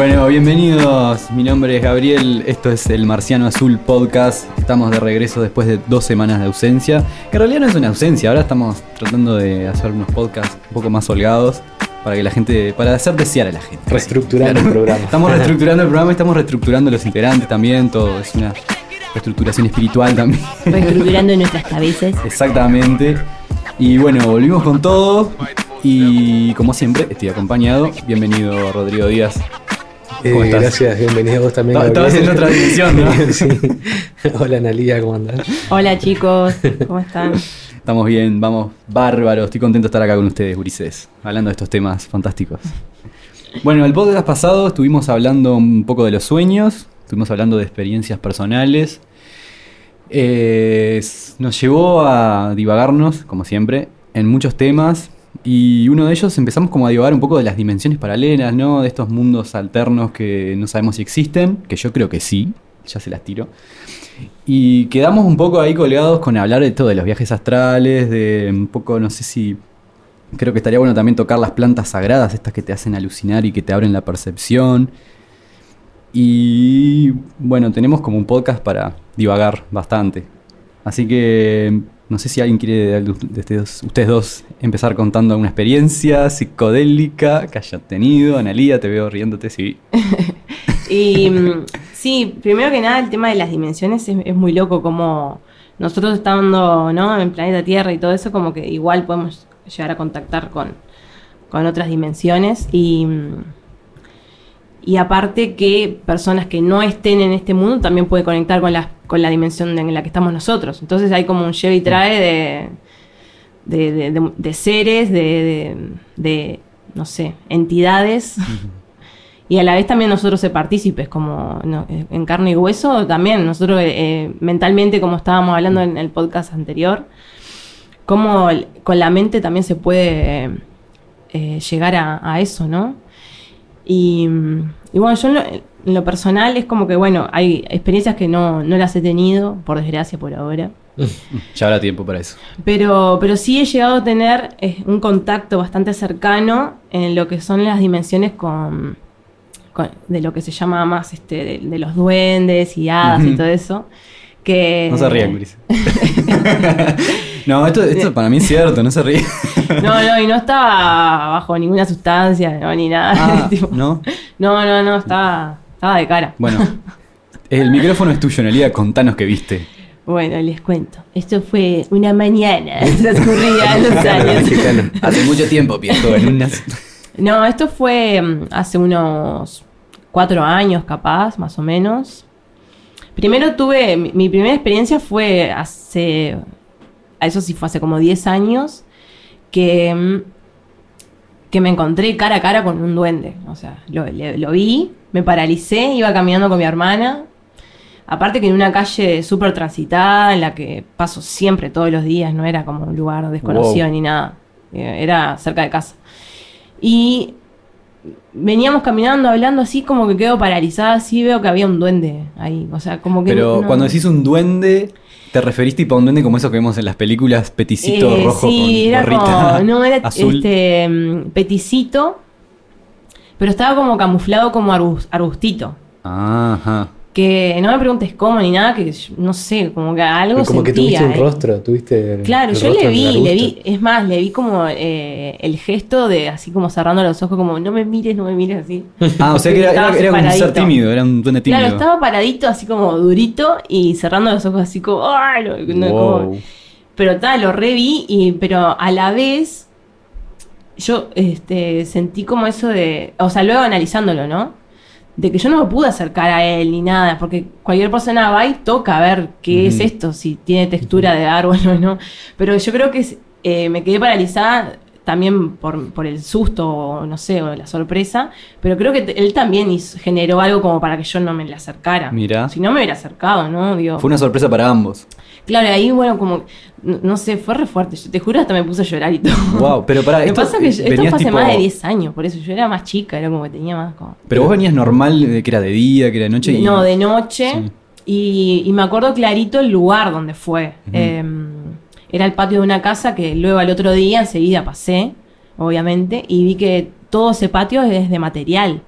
Bueno, bienvenidos. Mi nombre es Gabriel. Esto es el Marciano Azul Podcast. Estamos de regreso después de dos semanas de ausencia. Que en realidad no es una ausencia. Ahora estamos tratando de hacer unos podcasts un poco más holgados para que la gente, para hacer desear a la gente. Reestructurando el programa. Estamos reestructurando el programa, estamos reestructurando los integrantes también. Todo es una reestructuración espiritual también. Reestructurando nuestras cabezas. Exactamente. Y bueno, volvimos con todo. Y como siempre, estoy acompañado. Bienvenido, Rodrigo Díaz. Eh, ¿Cómo estás? gracias, bienvenido a vos también. Estabas en otra dimensión, ¿no? Sí. Hola Analia, ¿cómo andás? Hola chicos, ¿cómo están? Estamos bien, vamos bárbaros. Estoy contento de estar acá con ustedes, Gurises, hablando de estos temas fantásticos. Bueno, el podcast pasado estuvimos hablando un poco de los sueños, estuvimos hablando de experiencias personales. Eh, nos llevó a divagarnos, como siempre, en muchos temas. Y uno de ellos empezamos como a divagar un poco de las dimensiones paralelas, ¿no? De estos mundos alternos que no sabemos si existen, que yo creo que sí, ya se las tiro. Y quedamos un poco ahí colgados con hablar de todo, de los viajes astrales, de un poco, no sé si. Creo que estaría bueno también tocar las plantas sagradas, estas que te hacen alucinar y que te abren la percepción. Y bueno, tenemos como un podcast para divagar bastante. Así que no sé si alguien quiere de ustedes, ustedes dos empezar contando alguna experiencia psicodélica que hayan tenido. Analía, te veo riéndote, sí. Y mm, sí, primero que nada el tema de las dimensiones es, muy loco como nosotros estando ¿no? en planeta Tierra y todo eso, como que igual podemos llegar a contactar con, con otras dimensiones y, mm, y aparte que personas que no estén en este mundo también pueden conectar con la, con la dimensión en la que estamos nosotros. Entonces hay como un lleve y trae de, de, de- de- de seres, de, no sé, entidades. Y a la vez también nosotros ser partícipes, como no, eh, en carne y hueso, también nosotros eh, eh, mentalmente, como estábamos hablando en el podcast anterior, cómo con la mente también se puede eh, llegar a, a eso, ¿no? Y, mm, y bueno, yo en lo, en lo personal es como que, bueno, hay experiencias que no, no las he tenido, por desgracia por ahora. Ya habrá tiempo para eso. Pero, pero sí he llegado a tener eh, un contacto bastante cercano en lo que son las dimensiones con, con- de lo que se llama más este de, de los duendes y hadas y todo eso. Que, No se rían, Gris. no, esto, esto para mí es cierto, no se ríen. No, no, y no estaba bajo ninguna sustancia, no, ni nada. Ah, Tipo, ¿no? No, no, no, estaba, estaba de cara. Bueno, el micrófono es tuyo, Nelía, contanos qué viste. Bueno, les cuento. Esto fue una mañana transcurrida en los años. Hace mucho tiempo, viejo, en unas... No, esto fue mm, hace unos cuatro años, capaz, más o menos. Primero tuve, mi, mi primera experiencia fue hace, a eso sí fue hace como 10 años, que, mm, que me encontré cara a cara con un duende. O sea, lo, vi, me paralicé, iba caminando con mi hermana. Aparte que en una calle súper transitada, en la que paso siempre, todos los días, no era como un lugar desconocido Wow. ni nada. Eh, Era cerca de casa. Y veníamos caminando, hablando así, como que quedo paralizada, así veo que había un duende ahí. O sea, como que. Pero no- cuando decís un duende, ¿te referís tipo a un duende como eso que vemos en las películas? Peticito Eh, rojo sí, con era gorrita como. No, era azul. este. mm, peticito. Pero estaba como camuflado como arbus- arbustito. Ajá. Que no me preguntes cómo ni nada, que yo- no sé, como que algo como que tuviste un eh. rostro, tuviste. Claro, el yo le vi, le vi, es más, le vi como eh, el gesto de así como cerrando los ojos, como no me mires, no me mires así. Ah, o sea que era, era, Estaba era como un ser tímido, era un duende tímido. Claro, estaba paradito así como durito y cerrando los ojos así como, ¡ay! no- no, Wow. como- pero tal, lo reví, y, pero a la vez yo este, sentí como eso de, o sea, luego analizándolo, ¿no? De que yo no me pude acercar a él ni nada, porque cualquier persona va y toca a ver qué es esto, si tiene textura de árbol o no. Pero yo creo que eh, me quedé paralizada también por, por el susto, o no sé, o la sorpresa, pero creo que él también hizo- generó algo como para que yo no me le acercara. Mirá. Si no me hubiera acercado, ¿no? Digo, Fue una sorpresa para ambos. Claro, ahí, bueno, como, no, sé, fue re fuerte. Yo te juro, hasta me puse a llorar y todo. Wow, pero pará, Me esto, pasa que yo- esto fue hace tipo- más de 10 años, por eso yo era más chica, era como que tenía más como... Pero vos venías normal, de que era de día, que era de noche. y- No, de noche. Sí. Y, y me acuerdo clarito el lugar donde fue. Eh, era el patio de una casa que luego al otro día enseguida pasé, obviamente, y vi que todo ese patio es de material.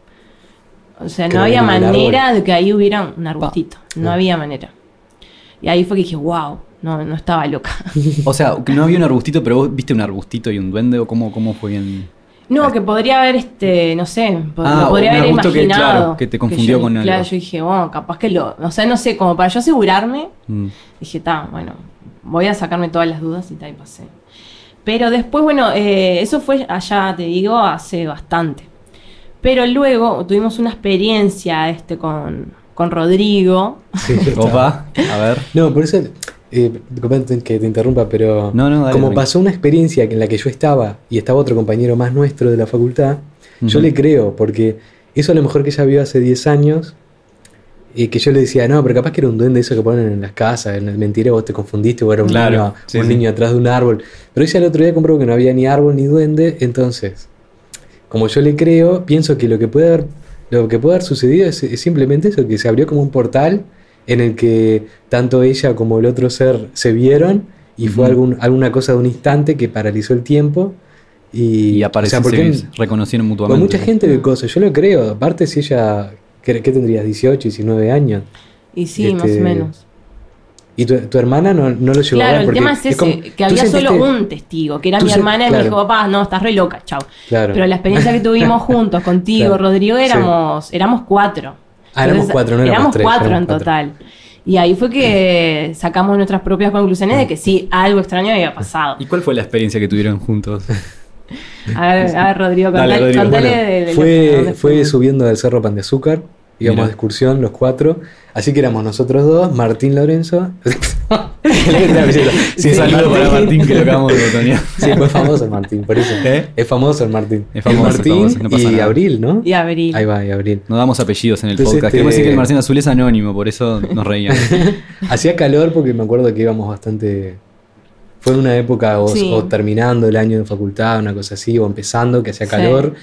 O sea, Que no había manera de que ahí hubiera un arbustito. No había manera. Y ahí fue que dije, wow, no, no estaba loca. O sea, que no había un arbustito, pero vos viste un arbustito y un duende, o cómo, cómo fue bien. No, que podría haber, este, no sé, Ah, podría haber que, imaginado. claro, que te confundió yo- con algo. Claro, yo dije, bueno, capaz que lo. O sea, no sé, como para yo asegurarme, Mm. dije, está, bueno, voy a sacarme todas las dudas y tal, y pasé. Pero después, bueno, eh, eso fue allá, te digo, hace bastante. Pero luego tuvimos una experiencia este, con, con Rodrigo. Sí, Opa, a ver. No, por eso, eh, que te interrumpa, pero No, no, dale, como pasó una experiencia en la que yo estaba y estaba otro compañero más nuestro de la facultad, yo le creo, porque eso a lo mejor que ella vio hace 10 años, y que yo le decía, no, pero capaz que era un duende eso que ponen en las casas, en mentira vos te confundiste o era un, Claro, niño, sí, un sí. niño atrás de un árbol. Pero ella el otro día compró que no había ni árbol ni duende, entonces, como yo le creo, pienso que lo que puede haber, lo que puede haber sucedido es, es simplemente eso, que se abrió como un portal en el que tanto ella como el otro ser se vieron y fue algún, alguna cosa de un instante que paralizó el tiempo y, Y o aparecen, sea, porque reconocieron con mutuamente. mucha gente de cosas, yo lo creo, aparte si ella, ¿qué, qué tendrías? 18, 19 años. Y sí, Este, más o menos. Y tu, tu hermana no, no lo llegó a Claro, ver el porque tema es ese, como- que había sentiste- solo un testigo, que era mi hermana, y me claro. dijo, papá, no, estás re loca, chau. Claro. Pero la experiencia que tuvimos juntos contigo, Claro. Rodrigo, Sí. éramos, éramos cuatro. Ah, éramos cuatro, no éramos tres, cuatro éramos en cuatro. total. Y ahí fue que sacamos nuestras propias conclusiones de que sí, algo extraño había pasado. ¿Y cuál fue la experiencia que tuvieron juntos? A ver, a ver Rodrigo, Dale, contale, Rodrigo. contale Bueno, de, de fue, fue subiendo del cerro Pan de Azúcar, íbamos Mira. de excursión los cuatro, así que éramos nosotros dos, Martín Lorenzo. sí, Un saludo para Martín que lo acabamos de botonear. Sí, fue famoso el Martín, por eso. ¿Eh? Es famoso el Martín. Es famoso, El Martín famoso, no pasa y nada. Abril, ¿no? Y Abril. Ahí va, y Abril. No damos apellidos en el Entonces, podcast. este- Queremos decir que el Marcín Azul es anónimo, por eso nos reíamos. Hacía calor porque me acuerdo que íbamos bastante. Fue una época o, Sí. o terminando el año de facultad, una cosa así, o empezando, que hacía Sí. calor.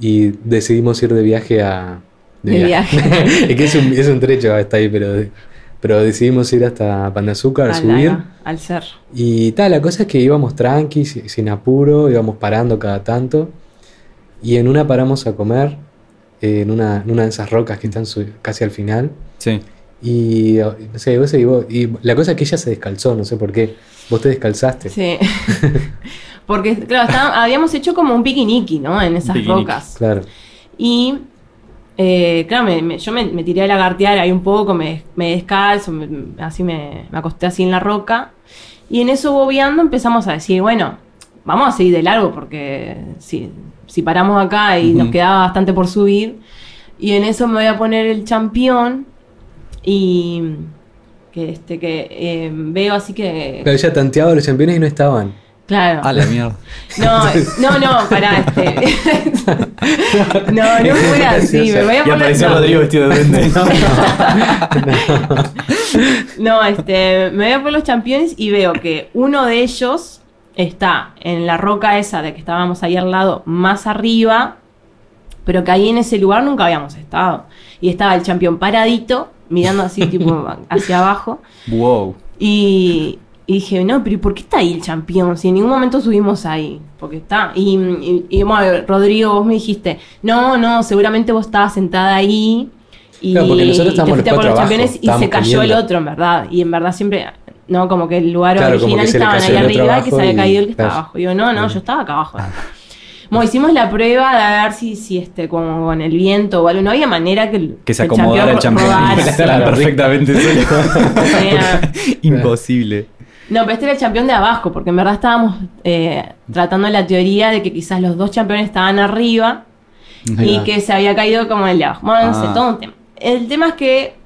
Y decidimos ir de viaje a. De viaje. es que es un, es un trecho hasta ahí, pero, pero decidimos ir hasta Pan de Azúcar a Al- subir. al- al cerro. Y tal, la cosa es que íbamos tranqui, si- sin apuro, íbamos parando cada tanto. Y en una paramos a comer, eh, en, una, en una de esas rocas que están su- casi al final. Sí. Y no sé, vos y, vos- y la cosa es que ella se descalzó, no sé por qué. Vos te descalzaste. Sí. Porque, claro, habíamos hecho como un piquiniqui, ¿no? En esas piquiniqui. rocas. Claro. Y, eh, claro, me- me- yo me, me tiré a lagartear ahí un poco, me, me descalzo, así me, me acosté así en la roca. Y en eso bobeando empezamos a decir, bueno, vamos a seguir de largo porque si, si paramos acá y nos quedaba bastante por subir. Y en eso me voy a poner el champión y que este que eh, veo así que Pero ella tanteaba los campeones y no estaban. Claro A la mierda. no, no, no, pará, este. no, no fue así, me voy a Y poner. apareció no. Rodrigo vestido de duende. No, este, me voy a por los campeones y veo que uno de ellos está en la roca esa de que estábamos ahí al lado, más arriba, pero que ahí en ese lugar nunca habíamos estado. Y estaba el campeón paradito, mirando así, tipo, hacia abajo. wow. Y, y dije, no, pero ¿y por qué está ahí el campeón? Si en ningún momento subimos ahí. Porque está. Y, y, y, bueno, Rodrigo, vos me dijiste, no, no, seguramente vos estabas sentada ahí. Y, Claro, porque nosotros te estábamos los por los campeones abajo, y se cayó el otro, en verdad. Y en verdad siempre, no, como que el lugar Claro, original estaban ahí arriba y que se había caído el que estaba abajo. Y yo, no, no, yo estaba acá abajo. Bueno, hicimos la prueba de ver si, si este, como con el viento o algo, no había manera que, el- Que se acomodara el campeón champion. Estaba perfectamente solo. Imposible. No, pero este era el campeón de abajo, porque en verdad estábamos eh, tratando la teoría de que quizás los dos campeones estaban arriba y que se había caído como el de abajo. Bueno, no sé, Ah. todo un tema. El tema es que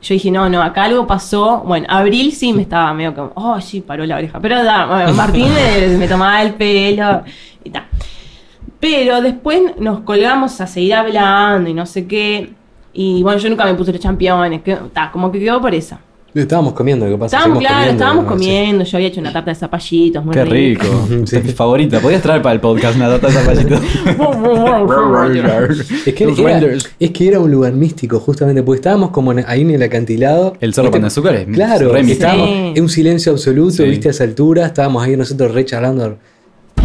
yo dije, no, no, acá algo pasó. Bueno, Abril sí me estaba medio como, oh, sí, paró la oreja. Pero da, bueno, Martín me, me tomaba el pelo y tal. Pero después nos colgamos a seguir hablando y no sé qué. Y bueno, yo nunca me puse los campeones, que, ta, como que quedó por esa. Estábamos comiendo, ¿qué pasa? Estábamos, claro, estábamos ¿no? Sí. comiendo. Yo había hecho una tarta de zapallitos. Muy Qué rica. rico. Sí. Mi favorita. Podías traer para el podcast una data de zapallito. Es que, era, es que era un lugar místico, justamente, porque estábamos como ahí en el acantilado. El Cerro de Azúcar es Claro, re estábamos Sí. en un silencio absoluto, Sí. viste, a esa altura, estábamos ahí nosotros re charlando.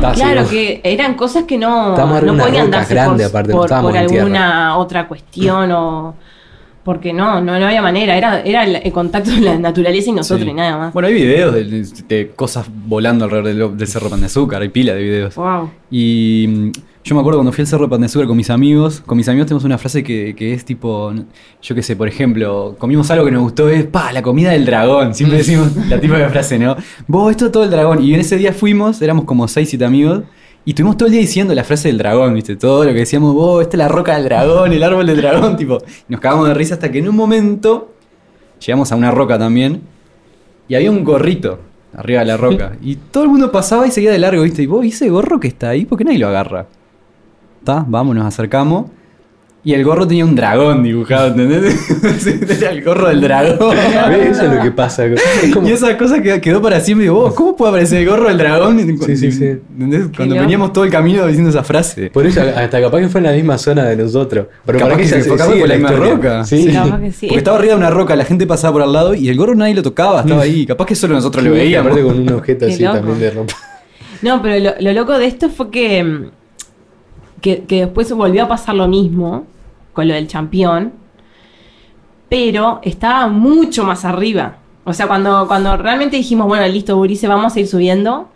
Ah, claro, que eran cosas que no, no podían darse grandes, por, aparte, por- alguna otra cuestión o porque no, no, no había manera, era, era el, el contacto de la naturaleza y nosotros Sí. y nada más. Bueno, hay videos de, de cosas volando alrededor del, del Cerro Pan de Azúcar, hay pila de videos. Wow. Y mm, yo me acuerdo cuando fui al Cerro Pan de Azúcar con mis amigos, con mis amigos tenemos una frase que, que es tipo, yo qué sé, por ejemplo, comimos algo que nos gustó, es, pa, la comida del dragón, siempre decimos la típica frase, ¿no? Vos, esto es todo el dragón. Y en ese día fuimos, éramos como 6, 7 amigos, y estuvimos todo el día diciendo la frase del dragón, ¿viste? Todo lo que decíamos, vos, esta es la roca del dragón, el árbol del dragón, tipo, y nos cagamos de risa hasta que en un momento llegamos a una roca también, y había un gorrito arriba de la roca. Y todo el mundo pasaba y seguía de largo, ¿viste? Y vos, ¿y ese gorro que está ahí? ¿Por qué nadie lo agarra? ¿Está? Vamos, nos acercamos. Y el gorro tenía un dragón dibujado, ¿entendés? Era el gorro del dragón. Eso es lo que pasa. Es como- Y esa cosa que quedó para siempre. Digo, vos, ¿cómo puede aparecer el gorro del dragón? Sí, sí, sí. ¿Entendés? Cuando veníamos todo el camino diciendo esa frase. Por eso, hasta capaz que fue en la misma zona de nosotros. Pero Capaz para que se sigue por la misma historia. roca. Sí. Capaz que sí. Porque estaba arriba de una roca, la gente pasaba por al lado y el gorro nadie lo tocaba, estaba ahí. Capaz que solo nosotros lo veíamos. Aparte con un objeto así loco. también de ropa. No, pero lo, lo loco de esto fue que, mm, que, que después volvió a pasar lo mismo con lo del campeón, pero estaba mucho más arriba. O sea, cuando, cuando realmente dijimos, bueno, listo, Burice, vamos a ir subiendo,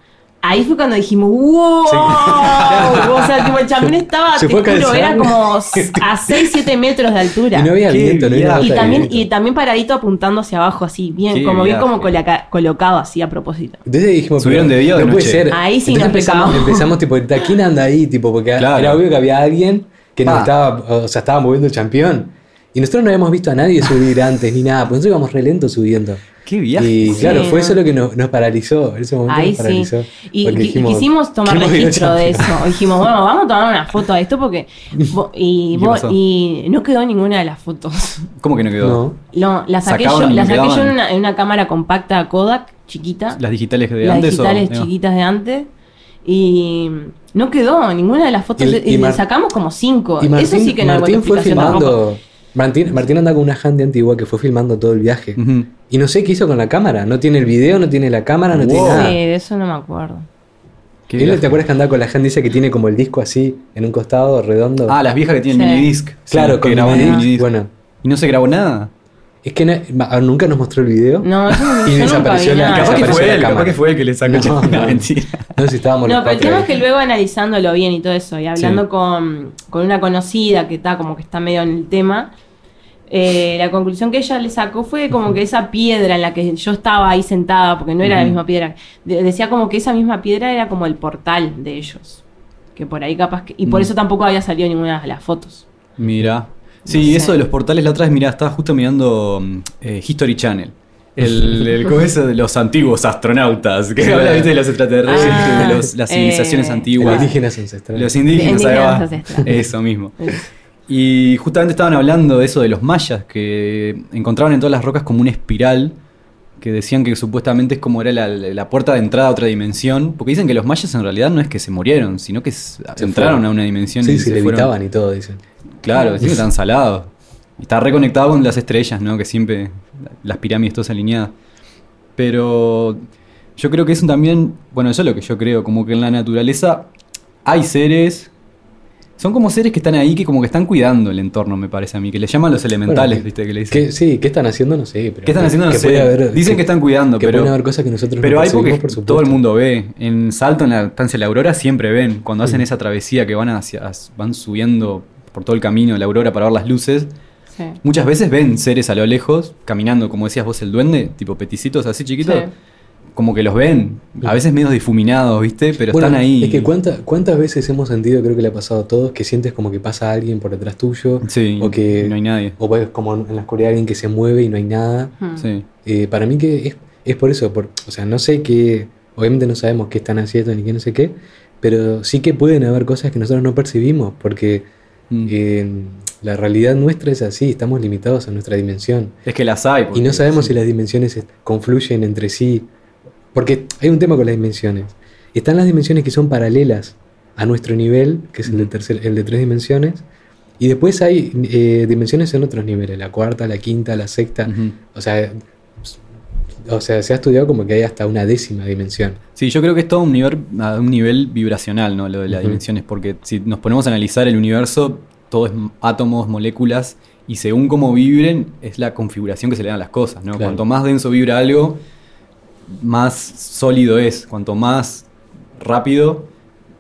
ahí fue cuando dijimos, ¡wow! O sea, tipo, el campeón estaba, Se te juro, era como a 6, 7 metros de altura. Y no había viento, no había. Y también, viento. y también paradito apuntando hacia abajo, así, bien, Qué como bien como coloca- colocado así a propósito. Entonces dijimos, ¿Subieron de día de no puede ser. Ahí sí Entonces nos empezamos, empezamos tipo, ¿quién anda ahí? Tipo, porque Claro. era obvio que había alguien que nos estaba, o sea, estaba moviendo el campeón. Y nosotros no habíamos visto a nadie subir antes ni nada, pues nosotros íbamos re lento subiendo. Qué viaje. Y Sí, claro, fue ¿no? eso lo que nos, nos paralizó. En ese momento Ahí nos paralizó. sí. Y dijimos, quisimos tomar ¿qué movió el registro de eso. Dijimos, bueno, vamos a tomar una foto de esto porque. y, no quedó ninguna de las fotos. ¿Cómo que no quedó? No. No, la saqué yo, Sacaban y la saqué yo quedaban. en una, en una cámara compacta Kodak, chiquita. ¿Las digitales de las antes digitales o.? no? chiquitas de antes. Y no quedó ninguna de las fotos. Y- Mar- sacamos como cinco. Y Martín, eso sí que no Martín fue tampoco. filmando. Martín, Martín anda con una handy antigua que fue filmando todo el viaje. Y no sé qué hizo con la cámara. No tiene el video, no tiene la cámara, no tiene nada. Sí, de eso no me acuerdo. Qué ¿Él viaje. ¿Te acuerdas que andaba con la handy esa que tiene como el disco así en un costado redondo? Ah, las viejas que tienen Sí. minidisc. claro, Sí, con que el minidisc. Bueno, ¿Y no se grabó nada? Es que no- nunca nos mostró el video. No, yo, no- Y yo nunca desapareció vi la- nada. Capaz que fue la él, capaz que fue él que le sacó No, no, no. mentira. No sé si estábamos No, pero el tema es que luego analizándolo bien y todo eso, y hablando Sí. con, con una conocida que está como que está medio en el tema, eh, la conclusión que ella le sacó fue como que esa piedra en la que yo estaba ahí sentada, porque no era la misma piedra, de- decía como que esa misma piedra era como el portal de ellos. Que por ahí capaz que. Y por Mm. eso tampoco había salido ninguna de las fotos. Mira. Sí, No sé. eso de los portales la otra vez, mira, estaba justo mirando mm, eh, History Channel. El, el ¿cómo es eso de los antiguos astronautas, que habla de los extraterrestres, Ah, de los- las civilizaciones eh, antiguas. Alienígenas ancestrales. Los indígenas, De ahí va. indígenas ancestrales. Eso mismo. Y justamente estaban hablando de eso de los mayas, que encontraban en todas las rocas como una espiral, que decían que supuestamente es como era la, la puerta de entrada a otra dimensión, porque dicen que los mayas en realidad no es que se murieron, sino que Se entraron fueron. a una dimensión Sí, y se se fueron. levitaban y todo, dicen. Claro, que están salados. Está reconectado con las estrellas, ¿no? Que siempre las pirámides todas alineadas. Pero yo creo que eso también, bueno, eso es lo que yo creo, como que en la naturaleza hay seres, son como seres que están ahí, que como que están cuidando el entorno, me parece a mí, que le llaman los elementales, Bueno, ¿viste? Que le dicen. ¿Qué, sí, ¿qué están haciendo? No sé. Pero ¿Qué están haciendo? No que sé. haber- Dicen que están cuidando, que pero- pueden haber cosas que nosotros Pero no hay porque por todo el mundo ve. En Salto, en la estancia de la Aurora, siempre ven. Cuando hacen Mm. esa travesía que van hacia, van subiendo por todo el camino de la Aurora para ver las luces, Sí. Muchas veces ven seres a lo lejos, caminando, como decías vos, el duende, tipo peticitos así chiquitos, Sí. como que los ven, a veces medio difuminados, ¿viste? Pero Bueno, están ahí. Es que cuánta- cuántas veces hemos sentido, creo que le ha pasado a todos, que sientes como que pasa alguien por detrás tuyo. Sí, o que y no hay nadie. O ves como en la oscuridad alguien que se mueve y no hay nada. Hmm. Sí. Eh, para mí que es, es por eso, por, o sea, no sé qué, obviamente no sabemos qué están haciendo ni qué no sé qué, pero sí que pueden haber cosas que nosotros no percibimos, porque Mm. eh, la realidad nuestra es así, estamos limitados a nuestra dimensión. es que las hay. Y no sabemos sí. si las dimensiones confluyen entre sí, porque hay un tema con las dimensiones. Están las dimensiones que son paralelas a nuestro nivel, que es el de, Mm. tercer, el de tres dimensiones, y después hay eh, dimensiones en otros niveles, la cuarta, la quinta, la sexta. O sea, o sea, se ha estudiado como que hay hasta una décima dimensión. Sí, yo creo que es todo un nivel, a un nivel vibracional, ¿no? Lo de las dimensiones, porque si nos ponemos a analizar el universo, todo es átomos, moléculas, y según cómo vibren, es la configuración que se le dan a las cosas, ¿no? Claro. Cuanto más denso vibra algo, más sólido es. Cuanto más rápido,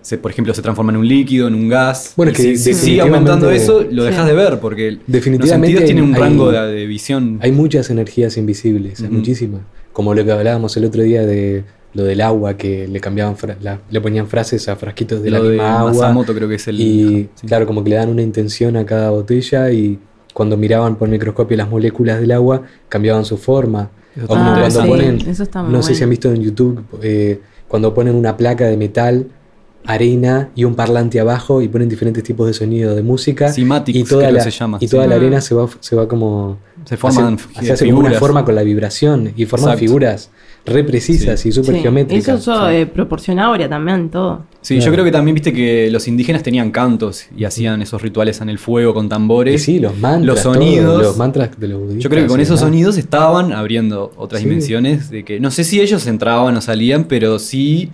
se, por ejemplo, se transforma en un líquido, en un gas. Bueno, y que si, si sigue aumentando eso, lo Sí. dejas de ver, porque el- Definitivamente los sentidos tienen un hay- rango de, de visión. Hay muchas energías invisibles, muchísimas. Como lo que hablábamos el otro día de lo del agua, que le cambiaban, la- le ponían frases a frasquitos de la de misma agua. Masamoto creo que es el... Y sí. claro, como que le dan una intención a cada botella y cuando miraban por microscopio las moléculas del agua, cambiaban su forma. Eso O muy cuando ponen, eso está muy no sé si han visto en YouTube, eh, cuando ponen una placa de metal, arena y un parlante abajo y ponen diferentes tipos de sonido de música. Cymatics, y toda la, se llama, Y toda sí. la arena se va, se va como... Se forman hace- una forma con la vibración y forman Exacto. figuras re precisas y súper Sí, geométricas. Eso eh, proporciona ahora también todo. Sí, Claro. yo creo que también viste que los indígenas tenían cantos y hacían esos rituales en el fuego con Y tambores. sí, los mantras, los todo, sonidos. los mantras de los budistas. Yo creo que con y esos sonidos estaban abriendo otras Sí. dimensiones de que no sé si ellos entraban o salían, pero sí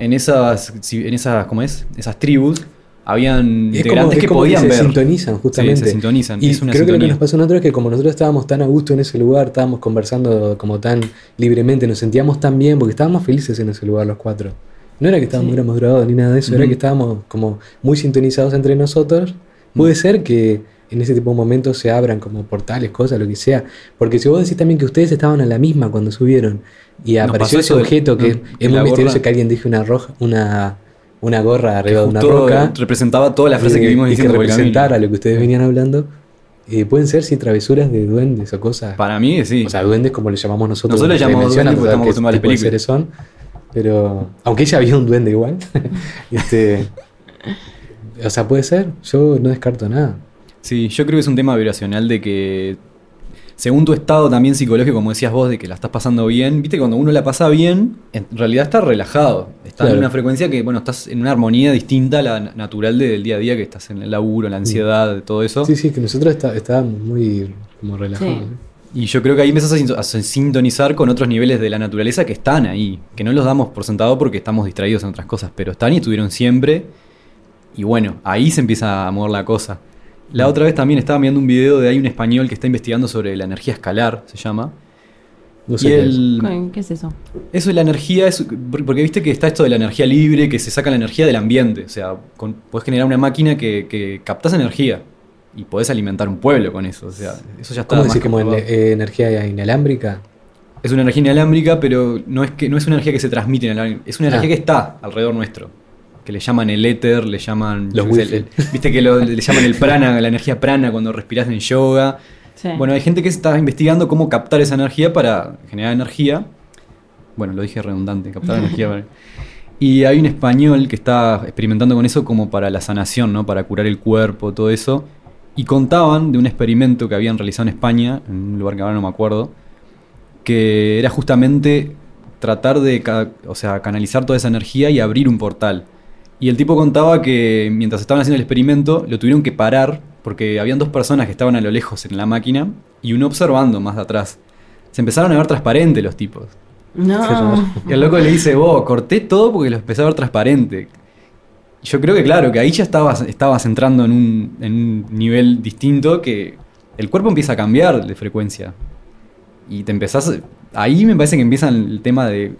en esas en esas ¿cómo es? Esas tribus habían Es como, integrantes es que como podían se ver. sintonizan justamente. Sí, se sintonizan, Y es una creo que lo que nos pasó a nosotros es que como nosotros estábamos tan a gusto en ese lugar, estábamos conversando como tan libremente, nos sentíamos tan bien porque estábamos felices en ese lugar los cuatro. No era que estábamos Sí. ni nada de eso, era que estábamos como muy sintonizados entre nosotros. Puede ser que en ese tipo de momentos se abran como portales, cosas, lo que sea. Porque si vos decís también que ustedes estaban a la misma cuando subieron y apareció ese de- objeto que no, es muy misterioso gorra. que alguien dijo una roja, una, una gorra arriba de una roca representaba toda la frase que eh, vimos y que diciendo representara lo que ustedes venían hablando. eh, pueden ser si travesuras de duendes o cosas. Para mí sí. O sea, duendes como le llamamos nosotros. Nosotros le llamamos duendes porque estamos acostumbrados a las son. Pero, aunque ya había un duende igual. este, o sea, puede ser. Yo no descarto nada. Sí, yo creo que es un tema vibracional de que, según tu estado también psicológico, como decías vos, de que la estás pasando bien, viste, cuando uno la pasa bien, en realidad está relajado. Está Claro. en una frecuencia que, bueno, estás en una armonía distinta a la na- natural del día a día, que estás en el laburo, en la ansiedad, todo eso. Mm. Sí, sí, que nosotros está- estábamos muy como relajados. Sí. ¿eh? Y yo creo que ahí sin- a sintonizar con otros niveles de la naturaleza que están ahí, que no los damos por sentado porque estamos distraídos en otras cosas, pero están y estuvieron siempre. Y bueno, ahí se empieza a mover la cosa. La otra vez también estaba viendo un video de hay un español que está investigando sobre la energía escalar, se llama. No y sé qué es. él, ¿Qué es eso? eso de la energía, es, porque viste que está esto de la energía libre, que se saca la energía del ambiente. O sea, con, podés generar una máquina que, que captas energía y podés alimentar un pueblo con eso. O sea, eso ya está. ¿Cómo decir como en- eh, energía inalámbrica? Es una energía inalámbrica, pero no es que no es una energía que se transmite inalámbrica, es una Ah. energía que está alrededor nuestro. Que le llaman el éter, le llaman. Los sé, el- Viste que lo- le llaman el prana, la energía prana cuando respiras en yoga. Sí. Bueno, hay gente que está investigando cómo captar esa energía para generar energía. Bueno, lo dije redundante, captar energía. para- Y hay un español que está experimentando con eso como para la sanación, ¿no? Para curar el cuerpo, todo eso. Y contaban de un experimento que habían realizado en España, en un lugar que ahora no me acuerdo, que era justamente tratar de ca- o sea, canalizar toda esa energía y abrir un portal. Y el tipo contaba que mientras estaban haciendo el experimento lo tuvieron que parar porque habían dos personas que estaban a lo lejos en la máquina y uno observando más de atrás. Se empezaron a ver transparentes los tipos. No. Y el loco le dice, vos, corté todo porque lo empecé a ver transparente. Yo creo que claro, que ahí ya estabas, estabas entrando en un, en un nivel distinto que el cuerpo empieza a cambiar de frecuencia. Y te empezás... Ahí me parece que empieza el tema de...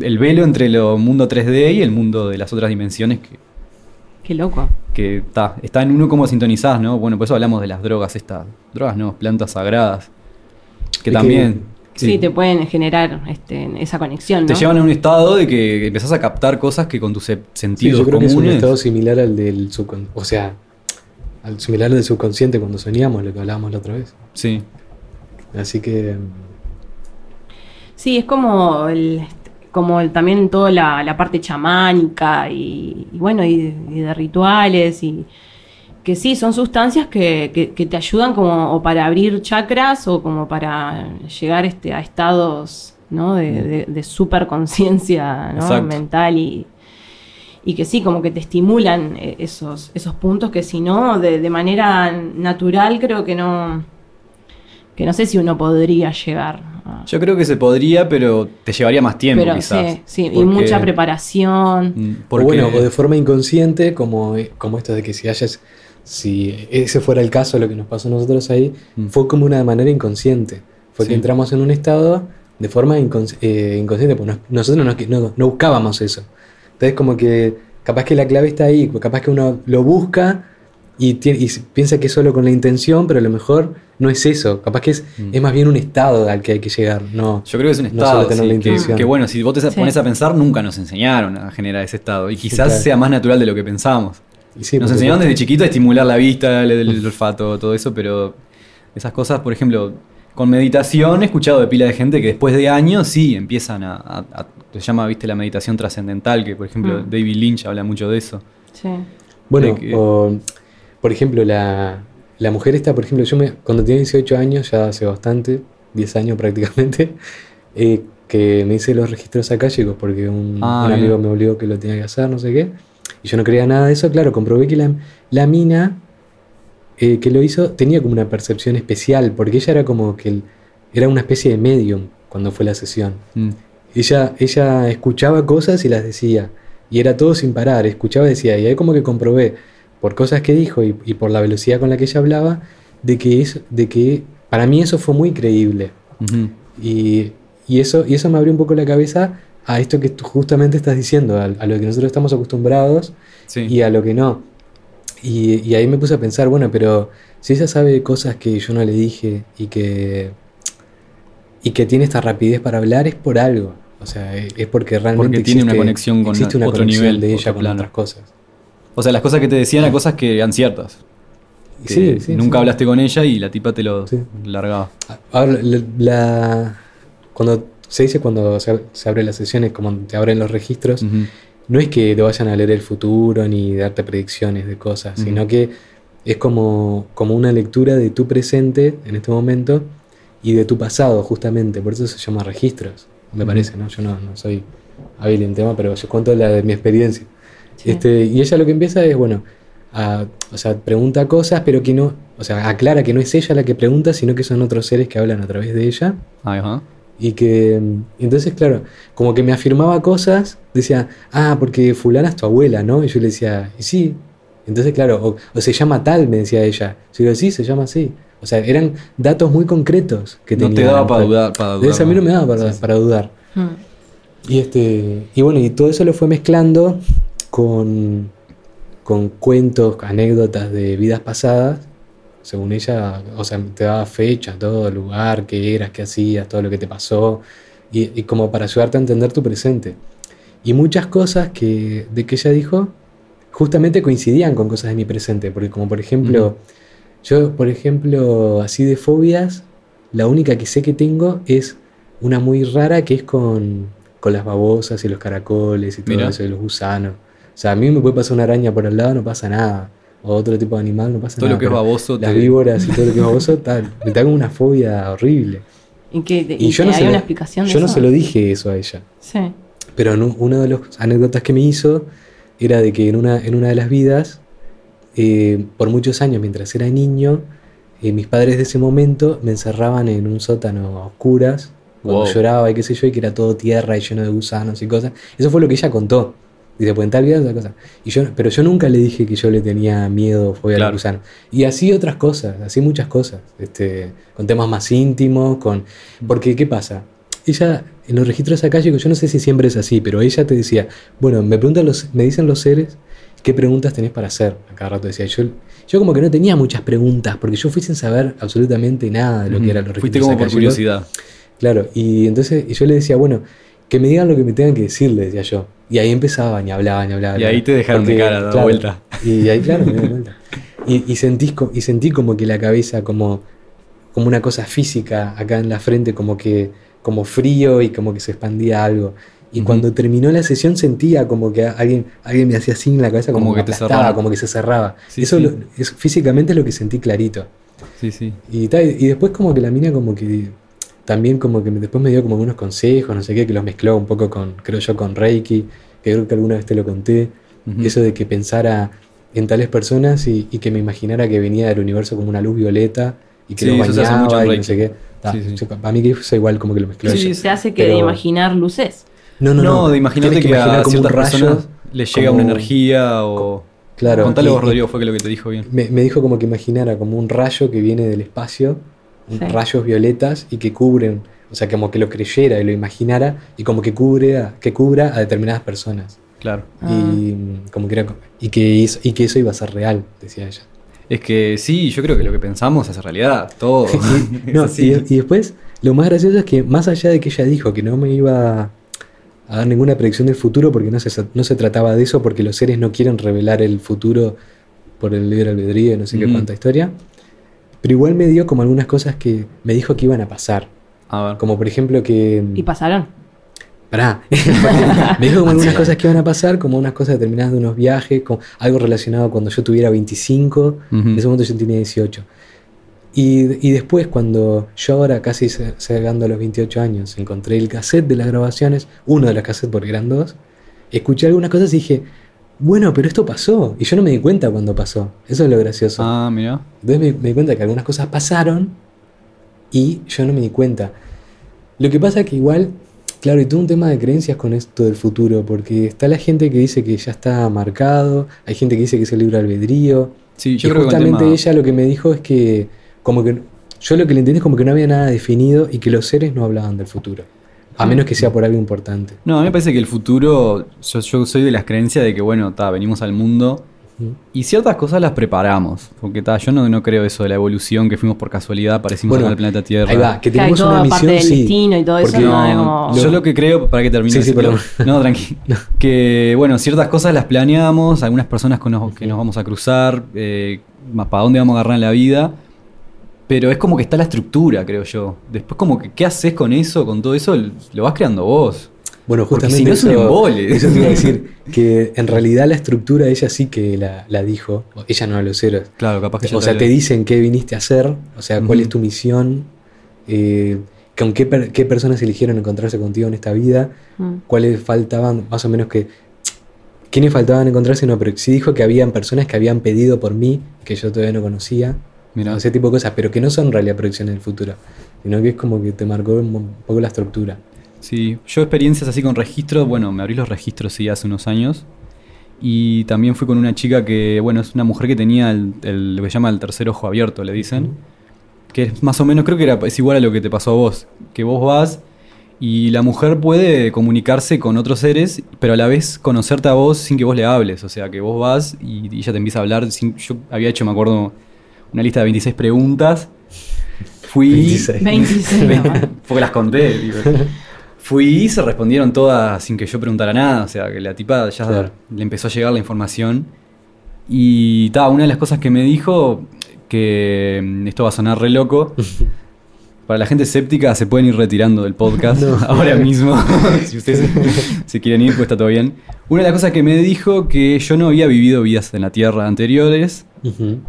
El velo entre el mundo 3D y el mundo de las otras dimensiones que, Qué loco. que está, está en uno como sintonizadas, ¿no? Bueno, por eso hablamos de las drogas estas. Drogas no, plantas sagradas. Que Es que- también... Sí, te pueden generar este, esa conexión, ¿no? Te llevan a un estado de que empezás a captar cosas que con tus se- Sí, sentidos yo creo que es un estado similar al del subconsciente. O sea, al similar al del subconsciente cuando soñamos, lo que hablábamos la otra vez. Sí. Así que. Sí, es como el, como el- también toda la, la parte chamánica y, y bueno, y, y de rituales y que sí, son sustancias que, que- que te ayudan como o para abrir chakras o como para llegar este, a estados ¿no? de, de, de superconciencia ¿no? Mental y, y que sí, como que te estimulan eh, esos, esos puntos que si no, de, de manera natural creo que no, que no sé si uno podría llegar a- Yo creo que se podría, pero te llevaría más tiempo pero quizás. sí, sí, y mucha preparación. Mm, O Porque, bueno, o de forma inconsciente, como, como esto de que si hayas, si ese fuera el caso, lo que nos pasó a nosotros ahí, Mm. fue como una manera inconsciente. Fue Sí. que entramos en un estado de forma incons- eh, inconsciente, porque nos- nosotros no, no- no buscábamos eso. Entonces como que capaz que la clave está ahí, capaz que uno lo busca y, tiene- y piensa que es solo con la intención, pero a lo mejor no es eso. Capaz que es, Mm. es más bien un estado al que hay que llegar. No, Yo creo que es un No estado. solo tener sí, la que, intención. que bueno, si vos te Sí. pones a pensar, nunca nos enseñaron a generar ese estado. Y quizás claro. sea más natural de lo que pensamos. Sí, nos enseñaron desde chiquito a estimular la vista, el, el- el olfato, todo eso, pero esas cosas, por ejemplo, con meditación he escuchado de pila de gente que después de años sí empiezan a. a- a- se llama, viste, la meditación trascendental, que por ejemplo Mm. David Lynch habla mucho de eso. Sí. Bueno, de que- o, por ejemplo, la, la mujer esta, por ejemplo, yo me, cuando tenía 18 años, ya hace bastante, 10 años prácticamente, eh, que me hice los registros acálicos porque un, Ah, un amigo me obligó que lo tenía que hacer, no sé qué, y yo no creía nada de eso, claro, comprobé que la, la mina eh, que lo hizo tenía como una percepción especial, porque ella era como que el- era una especie de medium cuando fue la sesión. Mm. Ella, ella escuchaba cosas y las decía. Y era todo sin parar. Escuchaba y decía. Y ahí como que comprobé, por cosas que dijo y, y por la velocidad con la que ella hablaba, de que, es, de que para mí eso fue muy creíble. Y, y eso, y eso me abrió un poco la cabeza a esto que tú justamente estás diciendo, a, a lo que nosotros estamos acostumbrados Sí. y a lo que no. Y, y ahí me puse a pensar, bueno, pero si ella sabe cosas que yo no le dije y que, y que tiene esta rapidez para hablar, es por algo. O sea, es porque realmente Porque tiene una conexión con existe una otro conexión nivel, de ella con plano. otras cosas. O sea, las cosas que te decían eran cosas que eran ciertas. Que Sí, sí, nunca sí. hablaste con ella y la tipa te lo Sí. largaba. Ahora, la, la- cuando se dice cuando se, se abren las sesiones, como te abren los registros, no es que te vayan a leer el futuro ni darte predicciones de cosas, sino que es como, como una lectura de tu presente en este momento y de tu pasado, justamente. Por eso se llama registros, me parece, ¿no? Yo no, no soy hábil en tema, pero yo cuento la de mi experiencia. Sí. Este, y ella lo que empieza es, bueno, a- o sea, pregunta cosas, pero que no, o sea, aclara que no es ella la que pregunta, sino que son otros seres que hablan a través de ella. Ajá. Y que, entonces, claro, como que me afirmaba cosas, decía, ah, porque fulana es tu abuela, ¿no? Y yo le decía, y sí. Entonces, claro, o, o se llama tal, me decía ella. Yo digo, sí, se llama así. O sea, eran datos muy concretos que No tenía. te la daba para dudar. Para De eso a mí no me daba para, Sí, sí. para dudar. Y este y bueno, y todo eso lo fue mezclando con, con cuentos, anécdotas de vidas pasadas. Según ella, o sea, te daba fecha, todo lugar, qué eras, qué hacías, todo lo que te pasó, y, y como para ayudarte a entender tu presente. Y muchas cosas que, de que ella dijo justamente coincidían con cosas de mi presente, porque como por ejemplo, yo, por ejemplo, así de fobias, la única que sé que tengo es una muy rara que es con, con las babosas y los caracoles y todo Mira. eso, y los gusanos. O sea, a mí me puede pasar una araña por al lado, no pasa nada. O otro tipo de animal, no pasa Todo nada. lo que es pero baboso Las te- víboras y todo lo que es baboso, tal. Me da como una fobia horrible. ¿Y, que, Y, y yo que no, hay se una lo, explicación de yo no eso? se lo dije eso a ella. Sí. Pero en un- una de las anécdotas que me hizo era de que en una, en una de las vidas, eh, por muchos años, mientras era niño, eh, mis padres de ese momento me encerraban en un sótano a oscuras, cuando Wow. lloraba y qué sé yo, y que era todo tierra y lleno de gusanos y cosas. Eso fue lo que ella contó. Dice, pues en tal vida esa cosa. Y yo, pero yo nunca le dije que yo le tenía miedo fobia a Claro. los gusanos. Y así otras cosas, así muchas cosas. Este, con temas más íntimos, con. Porque, ¿qué pasa? Ella, en los registros akáshicos, yo no sé si siempre es así, pero ella te decía, bueno, me preguntan los, me dicen los seres qué preguntas tenés para hacer. A cada rato decía, yo, yo como que no tenía muchas preguntas, porque yo fui sin saber absolutamente nada de lo que eran los registros Fuiste como por curiosidad. Claro, y entonces y yo le decía, bueno, que me digan lo que me tengan que decir, le decía yo. Y ahí empezaban y hablaban y hablaban. Y ahí te dejaron de cara, da vuelta. Y ahí, claro, me di vuelta. Y, y, sentís co- y sentí como que la cabeza, como, como una cosa física acá en la frente, como que como frío y como que se expandía algo. Y Ujú. cuando terminó la sesión sentía como que alguien, alguien me hacía así en la cabeza, como, Como que, que te cerraba. como que se cerraba. Sí, Eso sí. lo- físicamente es lo que sentí clarito. Sí, sí. Y, y después como que la mina como que también como que me- después me dio como unos consejos, no sé qué, que los mezcló un poco con, creo yo, con Reiki, que creo que alguna vez te lo conté, eso de que pensara en tales personas y, y que me imaginara que venía del universo como una luz violeta y que Sí, los eso se hace bañaba y no sé qué. Sí, sí. yo- para mí que eso igual como que lo mezcló Sí. Se hace que Pero- de imaginar luces. No, no, No, no. de imaginarte que, imaginar a como un ciertas rayo, personas les llega como- una energía o... Claro. Contale y- vos, Rodrigo, fue que lo que te dijo bien. Me, me dijo como que imaginara como un rayo que viene del espacio, un- Sí. rayos violetas y que cubren, o sea, como que lo creyera y lo imaginara y como que cubre a- que cubra a determinadas personas. Claro. Ah. Y mm, como que era, y que eso, y que eso iba a ser real, decía ella. Es que sí, yo creo que lo que pensamos es realidad, todo. No, y, y después, lo más gracioso es que más allá de que ella dijo que no me iba a dar ninguna predicción del futuro, porque no se, no se trataba de eso, porque los seres no quieren revelar el futuro por el libre albedrío y no sé qué cuánta historia, pero igual me dio como algunas cosas que me dijo que iban a pasar. A ver. Como por ejemplo que... Y pasaron. Pará. me dijo como algunas cosas que iban a pasar, como unas cosas determinadas de unos viajes, como algo relacionado cuando yo tuviera 25, Ujú. en ese momento yo tenía 18. Y, y después, cuando yo ahora, casi llegando a los 28 años, encontré el cassette de las grabaciones, uno de los cassettes porque eran dos, escuché algunas cosas y dije, bueno, pero esto pasó. Y yo no me di cuenta cuando pasó. Eso es lo gracioso. Ah, mira. Entonces me, me di cuenta que algunas cosas pasaron y yo no me di cuenta. Lo que pasa es que igual, claro, y todo un tema de creencias con esto del futuro, porque está la gente que dice que ya está marcado, hay gente que dice que es el libre albedrío. Sí, yo y creo que justamente tema- ella lo que me dijo es que, como que, yo lo que le entendí es como que no había nada definido y que los seres no hablaban del futuro. A menos que sea por algo importante. No, a mí me parece que el futuro, yo, yo soy de las creencias de que, bueno, ta, venimos al mundo y ciertas cosas las preparamos. Porque ta, yo no, no creo eso de la evolución, que fuimos por casualidad, parecimos Bueno, al planeta Tierra. Ahí va, que tenemos una parte misión, del sí. destino y todo eso, porque- ¿no? No, como- yo lo que creo, para que termine. Sí. No, tranqui. Que, bueno, ciertas cosas las planeamos, algunas personas con los que nos vamos a cruzar, eh, más para dónde vamos a agarrar en la vida. Pero es como que está la estructura, creo yo. Después, como que, ¿qué haces con eso, con todo eso? Lo vas creando vos. Bueno, Porque justamente si no es un eso, embole. eso te iba a decir, que en realidad la estructura ella sí que la, la dijo, ella no a los héroes. Claro, capaz que O sea, te dicen qué viniste a hacer, o sea, cuál es tu misión, eh, con qué, per- qué personas eligieron encontrarse contigo en esta vida, Mm. cuáles faltaban, más o menos que... ¿Quiénes faltaban encontrarse? No, pero sí dijo que habían personas que habían pedido por mí, que yo todavía no conocía, Mirá. ese tipo de cosas, pero que no son en realidad proyecciones del futuro, sino que es como que te marcó un un poco la estructura. Sí, yo experiencias así con registros, bueno, me abrí los registros sí hace unos años. Y también fui con una chica que, bueno, es una mujer que tenía el, el- lo que se llama el tercer ojo abierto, le dicen. Que es más o menos, creo que era, es igual a lo que te pasó a vos. Que vos vas y la mujer puede comunicarse con otros seres, pero a la vez conocerte a vos sin que vos le hables. O sea, que vos vas y, y ella te empieza a hablar. sin- yo había hecho, me acuerdo, una lista de 26 preguntas. Fui. 26. 26. ¿no? Porque las conté, digo. Fui y se respondieron todas sin que yo preguntara nada. O sea, que la tipa ya Claro. le empezó a llegar la información. Y ta, una de las cosas que me dijo, que mm, esto va a sonar re loco. Para la gente escéptica se pueden ir retirando del podcast No. ahora mismo. si ustedes se quieren ir, pues está todo bien. Una de las cosas que me dijo que yo no había vivido vidas en la Tierra anteriores,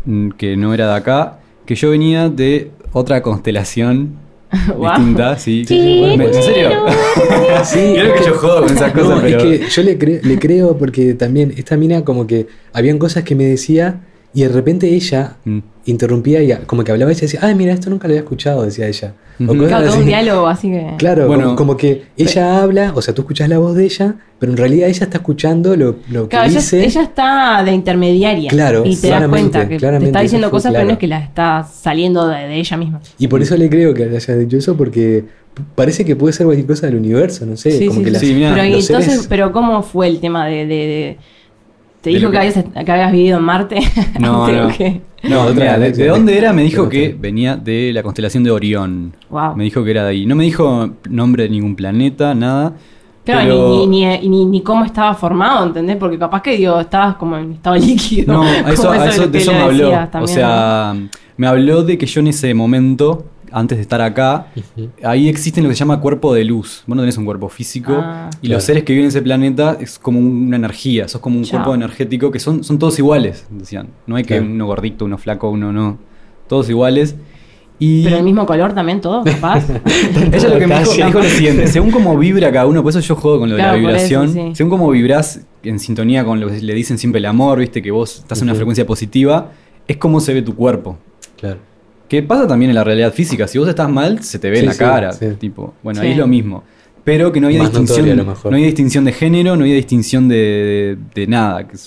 Mm, que no era de acá, que yo venía de otra constelación distinta, sí. Sí, sí, bueno, ¿En serio? Sí, Creo que es yo jodo con esas No, cosas, pero. es que yo le, cre- le creo porque también esta mina como que habían cosas que me decía y de repente ella Mm. interrumpía y como que hablaba y decía, ay mira, esto nunca lo había escuchado, decía ella. Claro, todo un diálogo, así que. Claro, Bueno. como, como que ella habla, o sea, tú escuchas la voz de ella, pero en realidad ella está escuchando lo, lo que ella, dice. ella está de intermediaria. Claro, Y te das cuenta que te está diciendo cosas, pero no es que las está saliendo de, de ella misma. Y por eso le creo que haya dicho eso, porque parece que puede ser cualquier cosa del universo, no sé. Sí, como sí, que sí. las- mirá, pero y los entonces, seres- pero ¿cómo fue el tema de, de- de- te dijo que, que- habías, que habías vivido en Marte? No, no. o qué? No, otra mira, de, vez, de dónde era? Me dijo que venía de la constelación de Orión. Wow. Me dijo que era de ahí. No me dijo nombre de ningún planeta, nada. Claro, pero- ni, ni, ni, ni, ni cómo estaba formado, ¿entendés? Porque capaz que digo, estabas como en estado líquido. No, a eso, a de eso, de que me habló. decías O sea, me habló de que yo en ese momento, antes de estar acá, ahí existe lo que se llama cuerpo de luz. Vos no tenés un cuerpo físico. Ah. y los seres que viven en ese planeta es como una energía. Sos como un Chao. cuerpo energético que son, son todos iguales, decían. No hay que uno gordito, uno flaco, uno no. Todos iguales. Y Pero el mismo color también, todo, capaz. ella lo que me dijo, Casi. me dijo lo siguiente, según cómo vibra cada uno, por eso yo juego con lo de la eso, vibración, sí. según cómo vibrás en sintonía con lo que le dicen siempre el amor, viste, que vos estás en una frecuencia positiva, es como se ve tu cuerpo. Claro. Que pasa también en la realidad física. Si vos estás mal, se te ve Sí, en la sí, cara. sí. Tipo, bueno, Sí. ahí es lo mismo. Pero que no había Más distinción. notorio. No había distinción de género, no había distinción de, de- de nada. Que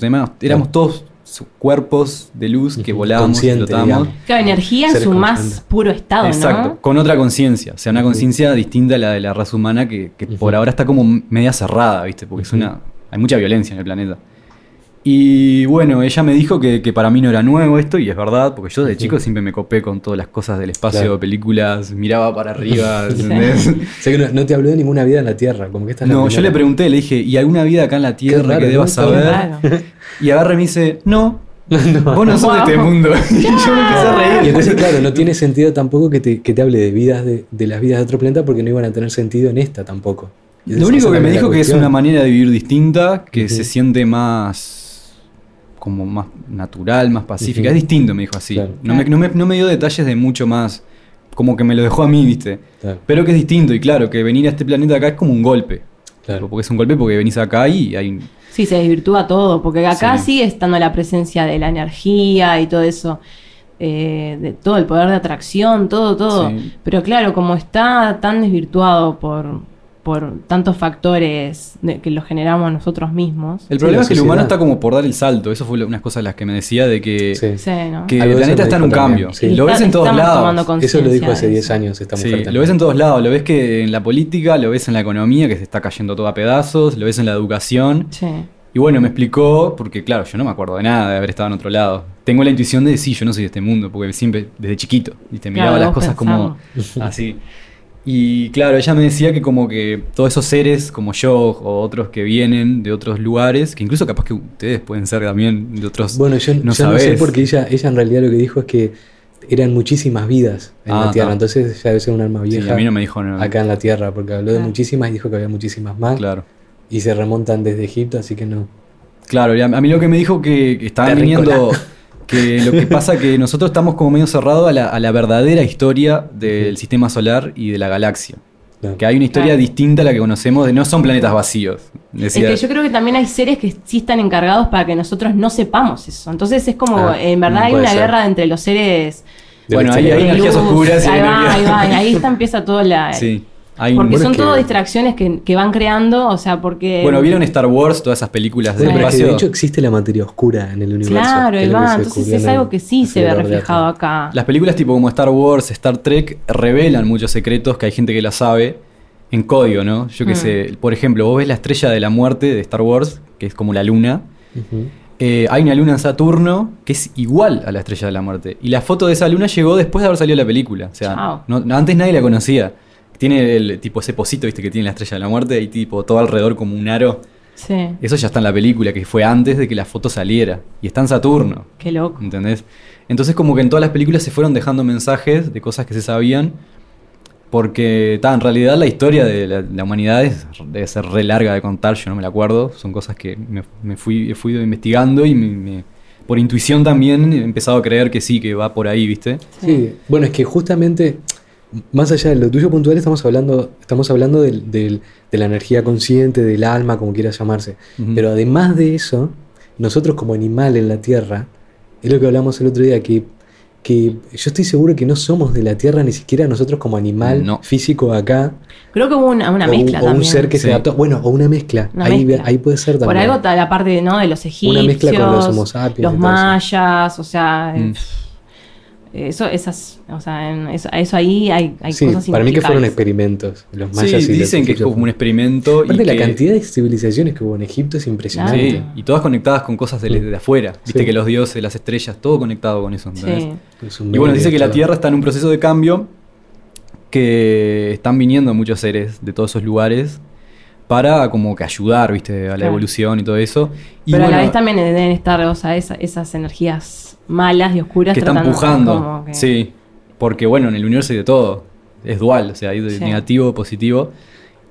éramos, todos cuerpos de luz que volábamos, consciente, flotábamos. Claro, energía en su más puro estado, Exacto, ¿no? con otra conciencia. O sea, una conciencia distinta a la de la raza humana que, que por ahora está como media cerrada, ¿viste? Porque es una. Hay mucha violencia en el planeta. Y bueno, ella me dijo que, que para mí no era nuevo esto, y es verdad, porque yo de chico siempre me copé con todas las cosas del espacio, Claro. películas, miraba para arriba, ¿entendés? O sea que no, no te habló de ninguna vida en la Tierra, como que esta es No, yo le pregunté, le dije, ¿y alguna vida acá en la Tierra raro, que debas saber? raro. Y agarra y me dice, no, No. vos no sos de este mundo. y yo me empecé a reír. Y entonces, claro, no tiene sentido tampoco que te, que te hable de vidas de, de las vidas de otro planeta porque no iban a tener sentido en esta tampoco. Lo único que me dijo que es cuestión. una manera de vivir distinta, que se siente más como más natural, más pacífica. Es distinto, me dijo así. Claro. No, me, no, me, no me dio detalles de mucho más, como que me lo dejó a mí, ¿viste? Claro, Pero que es distinto y claro, que venir a este planeta acá es como un golpe. claro. Porque es un golpe porque venís acá y hay... un- Sí, se desvirtúa todo, porque acá Sí. sigue estando la presencia de la energía y todo eso, eh, de todo el poder de atracción, todo, todo. Sí. Pero claro, como está tan desvirtuado por, por tantos factores de- que los generamos nosotros mismos. El problema es que el humano está como por dar el salto. Eso fue unas cosas de las que me decía de que, Sí. Sí, ¿no? que el planeta está en un también, cambio. sí. Lo ves Está- en todos lados. Eso lo dijo hace de 10 eso. años esta Sí, mujer. lo ves en todos lados, lo ves que en la política, lo ves en la economía que se está cayendo todo a pedazos, lo ves en la educación. Sí. Y bueno, me explicó, porque claro, yo no me acuerdo de nada de haber estado en otro lado. Tengo la intuición de sí, yo no soy de este mundo, porque siempre, desde chiquito, ¿viste? miraba Claro, las cosas como así. Y claro, ella me decía que como que todos esos seres como yo o otros que vienen de otros lugares, que incluso capaz que ustedes pueden ser también de otros... Bueno, yo no yo no sé porque ella, ella en realidad lo que dijo es que eran muchísimas vidas en Ah, la Tierra. está. Entonces ella debe ser un alma Sí, vieja a mí no me dijo nada. acá en la Tierra, porque habló de muchísimas y dijo que había muchísimas más. Claro. Y se remontan desde Egipto, así que no. Claro, a, mí lo que me dijo que, que estaban viniendo, que lo que pasa que nosotros estamos como medio cerrados a la, a la verdadera historia del sistema solar y de la galaxia. Que hay una historia Claro. distinta a la que conocemos, de no son planetas vacíos. Decía, Es que yo creo que también hay seres que sí están encargados para que nosotros no sepamos eso. Entonces es como, Ah, en verdad hay una ser. guerra entre los seres bueno, hay de energías oscuras y hay ahí va, ahí energías- va, y ahí está empieza toda la... Sí. Hay Porque Bueno, son es que- todo distracciones que, que van creando, o sea, porque... bueno, ¿vieron Star Wars? Todas esas películas del que espacio. de hecho existe la materia oscura en el universo. Claro, que que va, entonces es algo el- que sí el se ve reflejado acá. Las películas tipo como Star Wars, Star Trek revelan muchos secretos que hay gente que la sabe en código, ¿no? Yo qué Mm. sé, por ejemplo, vos ves la estrella de la muerte de Star Wars, que es como la luna. Eh, hay una luna en Saturno que es igual a la estrella de la muerte. Y la foto de esa luna llegó después de haber salido la película. O sea, Chao. no- no, antes nadie la conocía. Tiene el tipo ese pocito, viste, que tiene la estrella de la muerte y tipo todo alrededor como un aro. Sí, Eso ya está en la película, que fue antes de que la foto saliera. Y está en Saturno. qué loco. ¿Entendés? Entonces como que en todas las películas se fueron dejando mensajes de cosas que se sabían. Porque ta, en realidad la historia de la, la humanidad es- debe ser re larga de contar, yo no me la acuerdo. Son cosas que me, me fui, he fui investigando y me- me- por intuición también he empezado a creer que sí, que va por ahí, ¿viste? Sí, bueno, es que justamente, más allá de lo tuyo puntual, estamos hablando, estamos hablando del- del- de la energía consciente, del alma, como quieras llamarse. Pero además de eso, nosotros como animal en la Tierra, es lo que hablamos el otro día, que, que yo estoy seguro que no somos de la Tierra, ni siquiera nosotros como animal No. físico acá, Creo que hubo una, una o, mezcla o un ser que Sí. se adaptó, bueno, o una mezcla, Una ahí, mezcla. ahí puede ser Por también. algo está la parte ¿no? de los egipcios, Una mezcla con los Homo sapiens los mayas, o sea, Mm. Eso, esas, o sea, en eso, a eso ahí hay, hay Sí, cosas para mí que fueron experimentos, los Sí, mayas y los dicen que es como un experimento. Aparte y la que- cantidad de civilizaciones que hubo en Egipto es impresionante. Sí, y todas conectadas con cosas de, de afuera. Viste Sí. que los dioses, las estrellas, todo conectado con eso. Sí. Es un Y bueno, dice que la. Tierra está en un proceso de cambio, que están viniendo muchos seres de todos esos lugares para como que ayudar, viste, a la Claro. evolución y todo eso. Y Pero a la vez también deben estar o sea, esa- esas energías malas y oscuras que están empujando. que- Sí, porque bueno, en el universo hay de todo. Es dual, o sea, hay de Sí. negativo, positivo.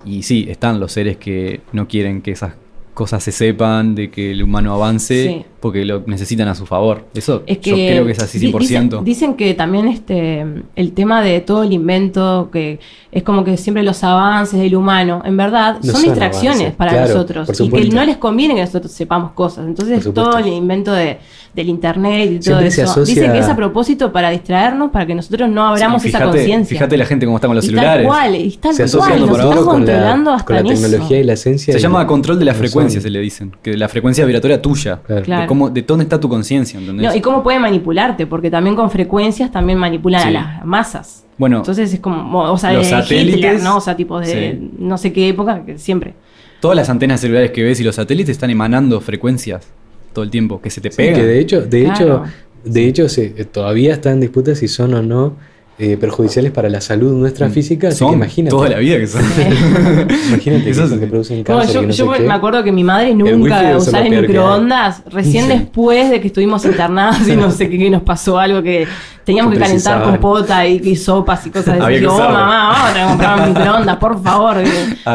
Y sí, están los seres que no quieren que esas cosas se sepan, de que el humano avance. Sí. Porque lo necesitan a su favor. Eso Es que yo creo que es así di- 100%. Dicen, dicen que también este el tema de todo el invento, que es como que siempre los avances del humano, en verdad, No son distracciones avances, para claro, nosotros. Y que no les conviene que nosotros sepamos cosas. Entonces, todo el invento de, del internet y todo Siempre eso. asocia- Dicen que es a propósito para distraernos, para que nosotros no abramos Sí, esa conciencia. Fíjate la gente cómo está con los Y celulares. Tal cual, y tal Se cual, nos con controlando la, hasta con la en eso. tecnología y la esencia. Se llama control de la frecuencia, se le dicen. Que la frecuencia vibratoria tuya. Claro. Claro. De, cómo, de dónde está tu conciencia, ¿entendés? No, y cómo puede manipularte, porque también con frecuencias también manipulan Sí. a las masas. Bueno, Entonces es como, o sea, Los de satélites, Hitler, ¿no? O sea, tipo de sí. no sé qué época, que siempre. todas las antenas celulares que ves y los satélites están emanando frecuencias todo el tiempo, que se te Sí, pegan. que de hecho, de Claro. hecho, de hecho se, todavía está en disputa si son o no eh, perjudiciales para la salud nuestra Mm. física. Así Son que imagínate. toda la vida que son. Imagínate que, Eso sí. que producen No, cáncer. yo que no yo sé qué. me acuerdo que mi madre nunca lo el que microondas, recién Sí. después de que estuvimos internados y no sé qué, que nos pasó algo que teníamos Que que calentar compota y, y sopas y cosas así. que Yo, oh, mamá, vamos a comprar un microondas, por favor. Que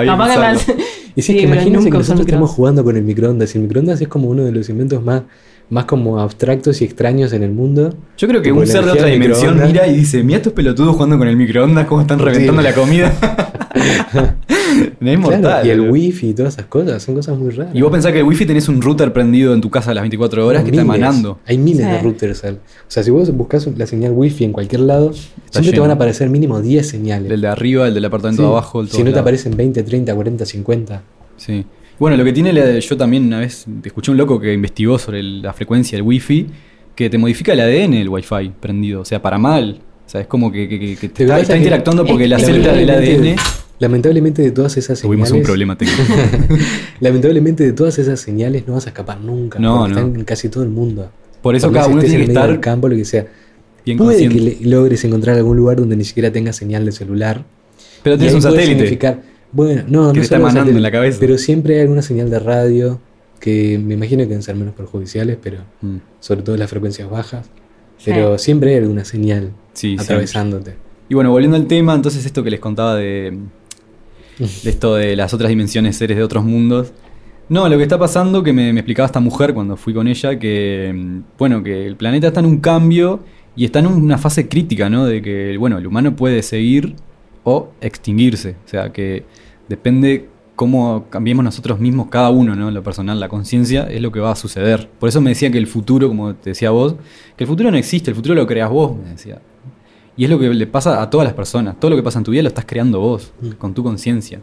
que me Y si Sí, es que imagínense que nosotros estamos jugando con el microondas. Y el microondas es como uno de los inventos más, más como abstractos y extraños en el mundo. Yo creo que un ser de otra dimensión mira y dice, mira estos pelotudos jugando con el microondas, cómo están Sí. reventando la comida. es mortal. Claro, y el wifi y todas esas cosas, son cosas muy raras. Y vos pensás que el wifi tenés un router prendido en tu casa a las 24 horas que está emanando. Hay miles Sí. de routers. al- O sea, si vos buscas la señal wifi en cualquier lado, siempre te van a aparecer mínimo 10 señales. El de arriba, el del apartamento Sí. de abajo, el si no te aparecen 20, 30, 40, 50. Sí. Bueno, lo que tiene, la- yo también una vez escuché un loco que investigó sobre la frecuencia del wifi, que te modifica el ADN el wifi prendido, o sea, para mal. O sea, es como que, que- que- que te está, está interactuando porque es células del ADN Lamentablemente de todas esas tuvimos señales. un problema técnico. Lamentablemente de todas esas señales no vas a escapar nunca. No, no. Están en casi todo el mundo. Por eso Por cada uno tiene en que del estar campo, lo que sea. bien Puede que consciente. logres encontrar algún lugar donde ni siquiera tenga señal de celular. Pero tienes un satélite. Bueno, no, Que no está satélite, en la cabeza. Pero siempre hay alguna señal de radio que me imagino que deben ser menos perjudiciales, pero Mm. sobre todo las frecuencias bajas. Sí. Pero siempre hay alguna señal Sí, siempre. atravesándote. Y bueno, volviendo al tema, entonces esto que les contaba de, de esto de las otras dimensiones, seres de otros mundos. No, lo que está pasando, que me, me explicaba esta mujer cuando fui con ella, que mm, bueno, que el planeta está en un cambio y está en una fase crítica, ¿no? De que, bueno, el humano puede seguir o extinguirse. O sea, que depende cómo cambiemos nosotros mismos, cada uno, ¿no? En lo personal, la conciencia, es lo que va a suceder. Por eso me decía que el futuro, como te decía vos, que el futuro no existe, el futuro lo creas vos, me decía. Y es lo que le pasa a todas las personas. Todo lo que pasa en tu vida lo estás creando vos, Mm. con tu conciencia.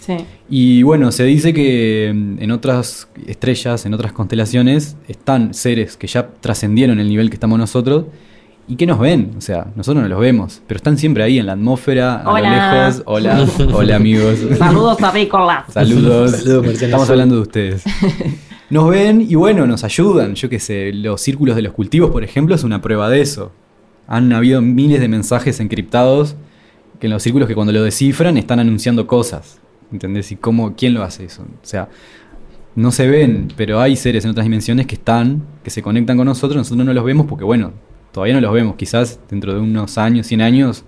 Sí. Y bueno, se dice que mm, en otras estrellas, en otras constelaciones, están seres que ya trascendieron el nivel que estamos nosotros y que nos ven. O sea, nosotros no los vemos, pero están siempre ahí en la atmósfera, a Hola. lo lejos. Hola, hola amigos. Saludos a Nicolás. Saludos. Saludos, Estamos hablando de ustedes. Nos ven y bueno, nos ayudan. Yo qué sé, los círculos de los cultivos, por ejemplo, es una prueba de eso. Han habido miles de mensajes encriptados que en los círculos que cuando lo descifran están anunciando cosas. ¿Entendés? ¿Y cómo, quién lo hace eso? O sea, no se ven, pero hay seres en otras dimensiones que están, que se conectan con nosotros, nosotros no los vemos porque, bueno, todavía no los vemos. Quizás dentro de unos años, 100 años,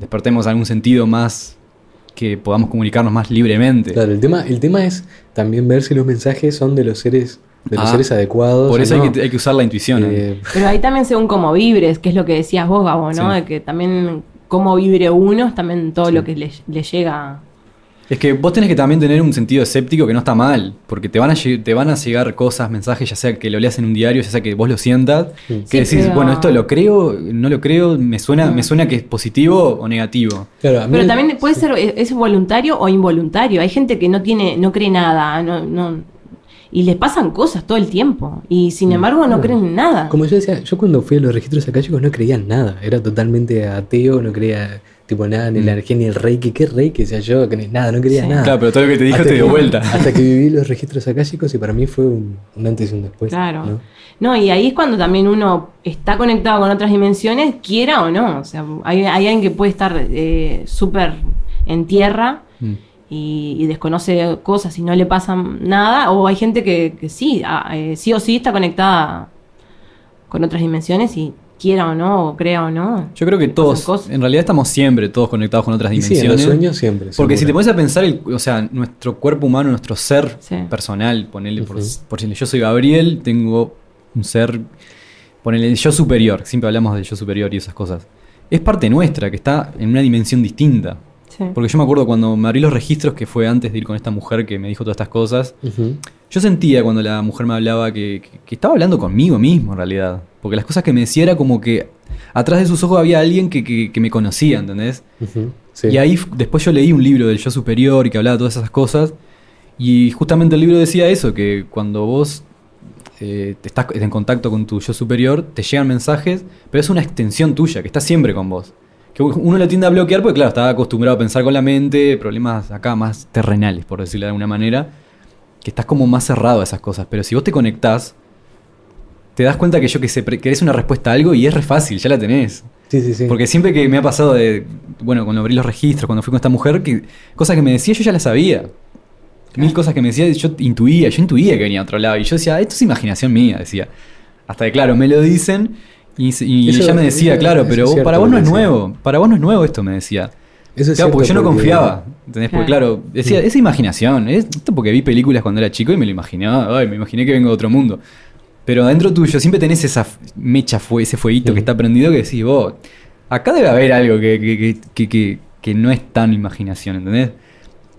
despertemos algún sentido más que podamos comunicarnos más libremente. Claro, el tema, el tema es también ver si los mensajes son de los seres, de los Ah, seres adecuados. Por o eso no. hay, que, hay que usar la intuición. Eh, Pero ahí también según cómo vibres, que es lo que decías vos, Gabo, ¿no? Sí. De que también cómo vibre uno es también todo Sí. lo que le, le llega. Es que vos tenés que también tener un sentido escéptico que no está mal, porque te van a, te van a llegar cosas, mensajes, ya sea que lo leas en un diario, ya sea que vos lo sientas, Sí, que decís, pero- bueno, esto lo creo, no lo creo, me suena, Mm. me suena que es positivo o negativo. claro, a mí Pero también puede ser, es es voluntario o involuntario. Hay gente que no tiene, no cree nada, no, no, y les pasan cosas todo el tiempo. Y sin embargo no creen en nada. Como yo decía, yo cuando fui a los registros acálicos no creía en nada. Era totalmente ateo, no creía tipo nada ni en la Mm. energía ni el reiki. ¿Qué reiki? Decía yo, que ni nada, no Sí. nada. Claro, pero todo lo que te dijo Hasta te dio que- vuelta. Hasta que viví los registros acálicos y para mí fue un, un antes y un después. Claro. ¿no? No, y ahí es cuando también uno está conectado con otras dimensiones, quiera o no. O sea, hay, hay alguien que puede estar eh, súper en tierra Mm. y, y desconoce cosas y no le pasa nada, o hay gente que, que sí, ah, eh, sí o sí está conectada con otras dimensiones y quiera o no, o crea o no. Yo creo que todos, cosas. en realidad estamos siempre todos conectados con otras Y sí, en dimensiones. los sueños siempre. Porque si te pones a pensar, el, o sea, nuestro cuerpo humano, nuestro ser Sí. personal, ponele por, decirle, yo soy Gabriel, tengo un ser, ponele el yo superior, siempre hablamos del yo superior y esas cosas. Es parte nuestra, que está en una dimensión distinta. Sí. Porque yo me acuerdo cuando me abrí los registros, que fue antes de ir con esta mujer que me dijo todas estas cosas, yo sentía cuando la mujer me hablaba que, que- que estaba hablando conmigo mismo en realidad. Porque las cosas que me decía era como que atrás de sus ojos había alguien que, que- que me conocía, ¿entendés? Sí. Y ahí después yo leí un libro del yo superior y que hablaba de todas esas cosas. Y justamente el libro decía eso, que cuando vos eh, te estás en contacto con tu yo superior, te llegan mensajes, pero es una extensión tuya, que está siempre con vos. Que uno lo tiende a bloquear porque, claro, está acostumbrado a pensar con la mente, problemas acá más terrenales, por decirlo de alguna manera, que estás como más cerrado a esas cosas. Pero si vos te conectás, te das cuenta que yo que sé, querés una respuesta a algo y es re fácil, ya la tenés. Sí, sí, sí. Porque siempre que me ha pasado de, bueno, cuando abrí los registros, cuando fui con esta mujer, que cosas que me decía yo ya las sabía. Mil cosas que me decía, yo intuía, yo intuía que venía a otro lado. Y yo decía, esto es imaginación mía, decía. Hasta que, claro, me lo dicen y, y Eso- ella me decía, eso- claro, pero cierto para vos no es nuevo, para vos no es nuevo esto, me decía. Eso es claro, porque yo no confiaba. ¿entendés? Porque, Claro. decía, es imaginación. Es esto porque vi películas cuando era chico y me lo imaginaba. Ay, me imaginé que vengo de otro mundo. Pero adentro tuyo siempre tenés esa mecha, fue, ese fueguito que está prendido que decís, vos, acá debe haber algo que, que, que, que, que- que no es tan imaginación, ¿entendés?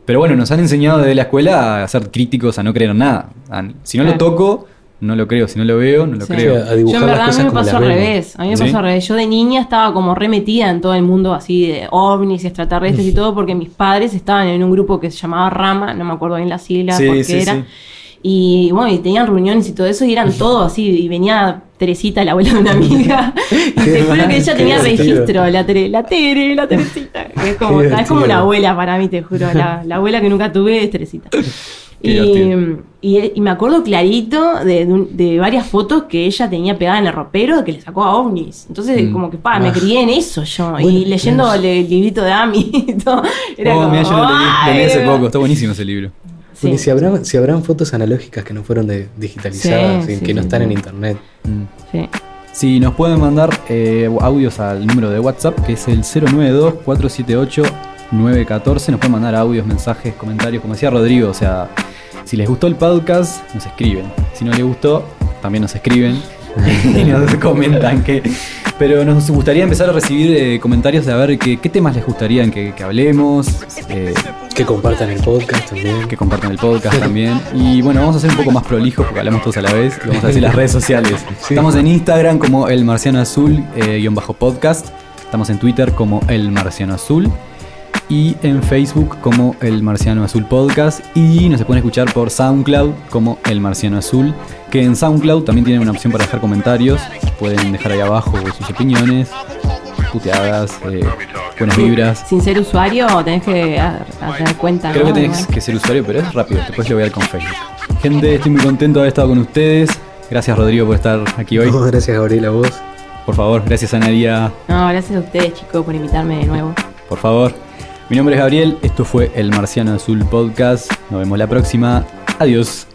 Pero bueno, nos han enseñado desde la escuela a ser críticos, a no creer en nada. A- si no lo toco, no lo creo. Si no lo veo, no lo Sí. creo. a dibujar Yo en las verdad a cosas mí me pasó al vemos. revés. A mí me ¿Sí? pasó al revés. Yo de niña estaba como remetida en todo el mundo así de ovnis y extraterrestres y todo porque mis padres estaban en un grupo que se llamaba Rama, no me acuerdo bien la sigla Sí, porque sí, era. sí. Y bueno, y tenían reuniones y todo eso y eran todos así. Y venía Teresita, la abuela de una amiga. y te juro que ella Qué tenía divertido. registro, la Tere, la Tere, la Teresita. que es como, es como la abuela para mí, te juro. La, la abuela que nunca tuve es Teresita. Y, y, y me acuerdo clarito de, de un- de varias fotos que ella tenía pegada en el ropero que le sacó a ovnis. Entonces, Mm. como que, pa, me Ah. crié en eso yo. Bueno, y leyendo el, el librito de Ami y todo. Era Oh, como, mirá, yo lo leí, lo leí hace poco. Está buenísimo ese libro. Sí. Y si habrán, si habrán fotos analógicas que no fueron de- digitalizadas, Sí, y sí, que no sí, están sí. en internet. Mm. Sí. Si nos pueden mandar eh, audios al número de WhatsApp, que es el 092-478-914, nos pueden mandar audios, mensajes, comentarios, como decía Rodrigo, o sea, si les gustó el podcast, nos escriben. Si no les gustó, también nos escriben y nos comentan que... Pero nos gustaría empezar a recibir eh, comentarios de a ver qué, qué temas les gustaría que, que hablemos, eh, Que compartan el podcast también. que compartan el podcast también. Y bueno, vamos a ser un poco más prolijos porque hablamos todos a la vez. y Vamos a decir las redes sociales. Sí. Estamos en Instagram como El Marciano Azul, eh, guion bajo podcast. Estamos en Twitter como El Marciano Azul. Y en Facebook como El Marciano Azul Podcast. Y nos se pueden escuchar por SoundCloud como El Marciano Azul. Que en SoundCloud también tienen una opción para dejar comentarios. Pueden dejar ahí abajo sus opiniones, puteadas, eh, buenas vibras. Sin ser usuario, tenés que tener cuenta. Creo ¿no? que tenés que ser usuario, pero es rápido. Después lo voy a dar con Facebook. Gente, estoy muy contento de haber estado con ustedes. Gracias, Rodrigo, por estar aquí hoy. No, gracias Gabriel a vos. Por favor, gracias a Nadia. No, gracias a ustedes, chicos, por invitarme de nuevo. Por favor. Mi nombre es Gabriel. Esto fue el Marciano Azul Podcast. Nos vemos la próxima. Adiós.